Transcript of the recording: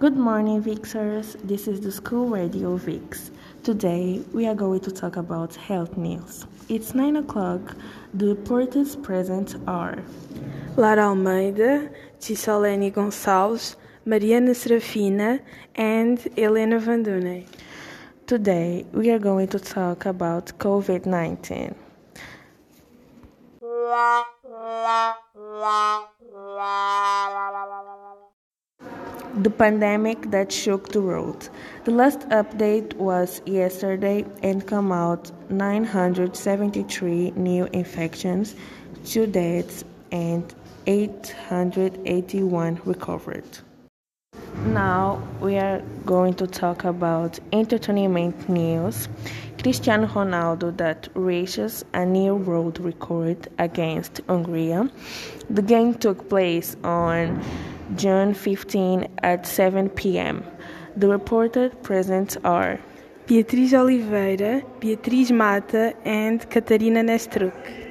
Good morning, Vixers. This is the School Radio Vix. Today, we are going to talk about health news. It's 9 o'clock. The reporters present are Lara Almeida, Tissolene Gonçalves, Mariana Serafina, and Helena Van Duney. Today, we are going to talk about COVID 19. The pandemic that shook the world. The last update was yesterday and come out 973 new infections, 2 deaths and 881 recovered. Now we are going to talk about entertainment news. Cristiano Ronaldo that reaches a new world record against Hungary. The game took place on June 15 at 7 p.m. The reported presents are Beatriz Oliveira, Beatriz Mata, and Catarina Nestruck.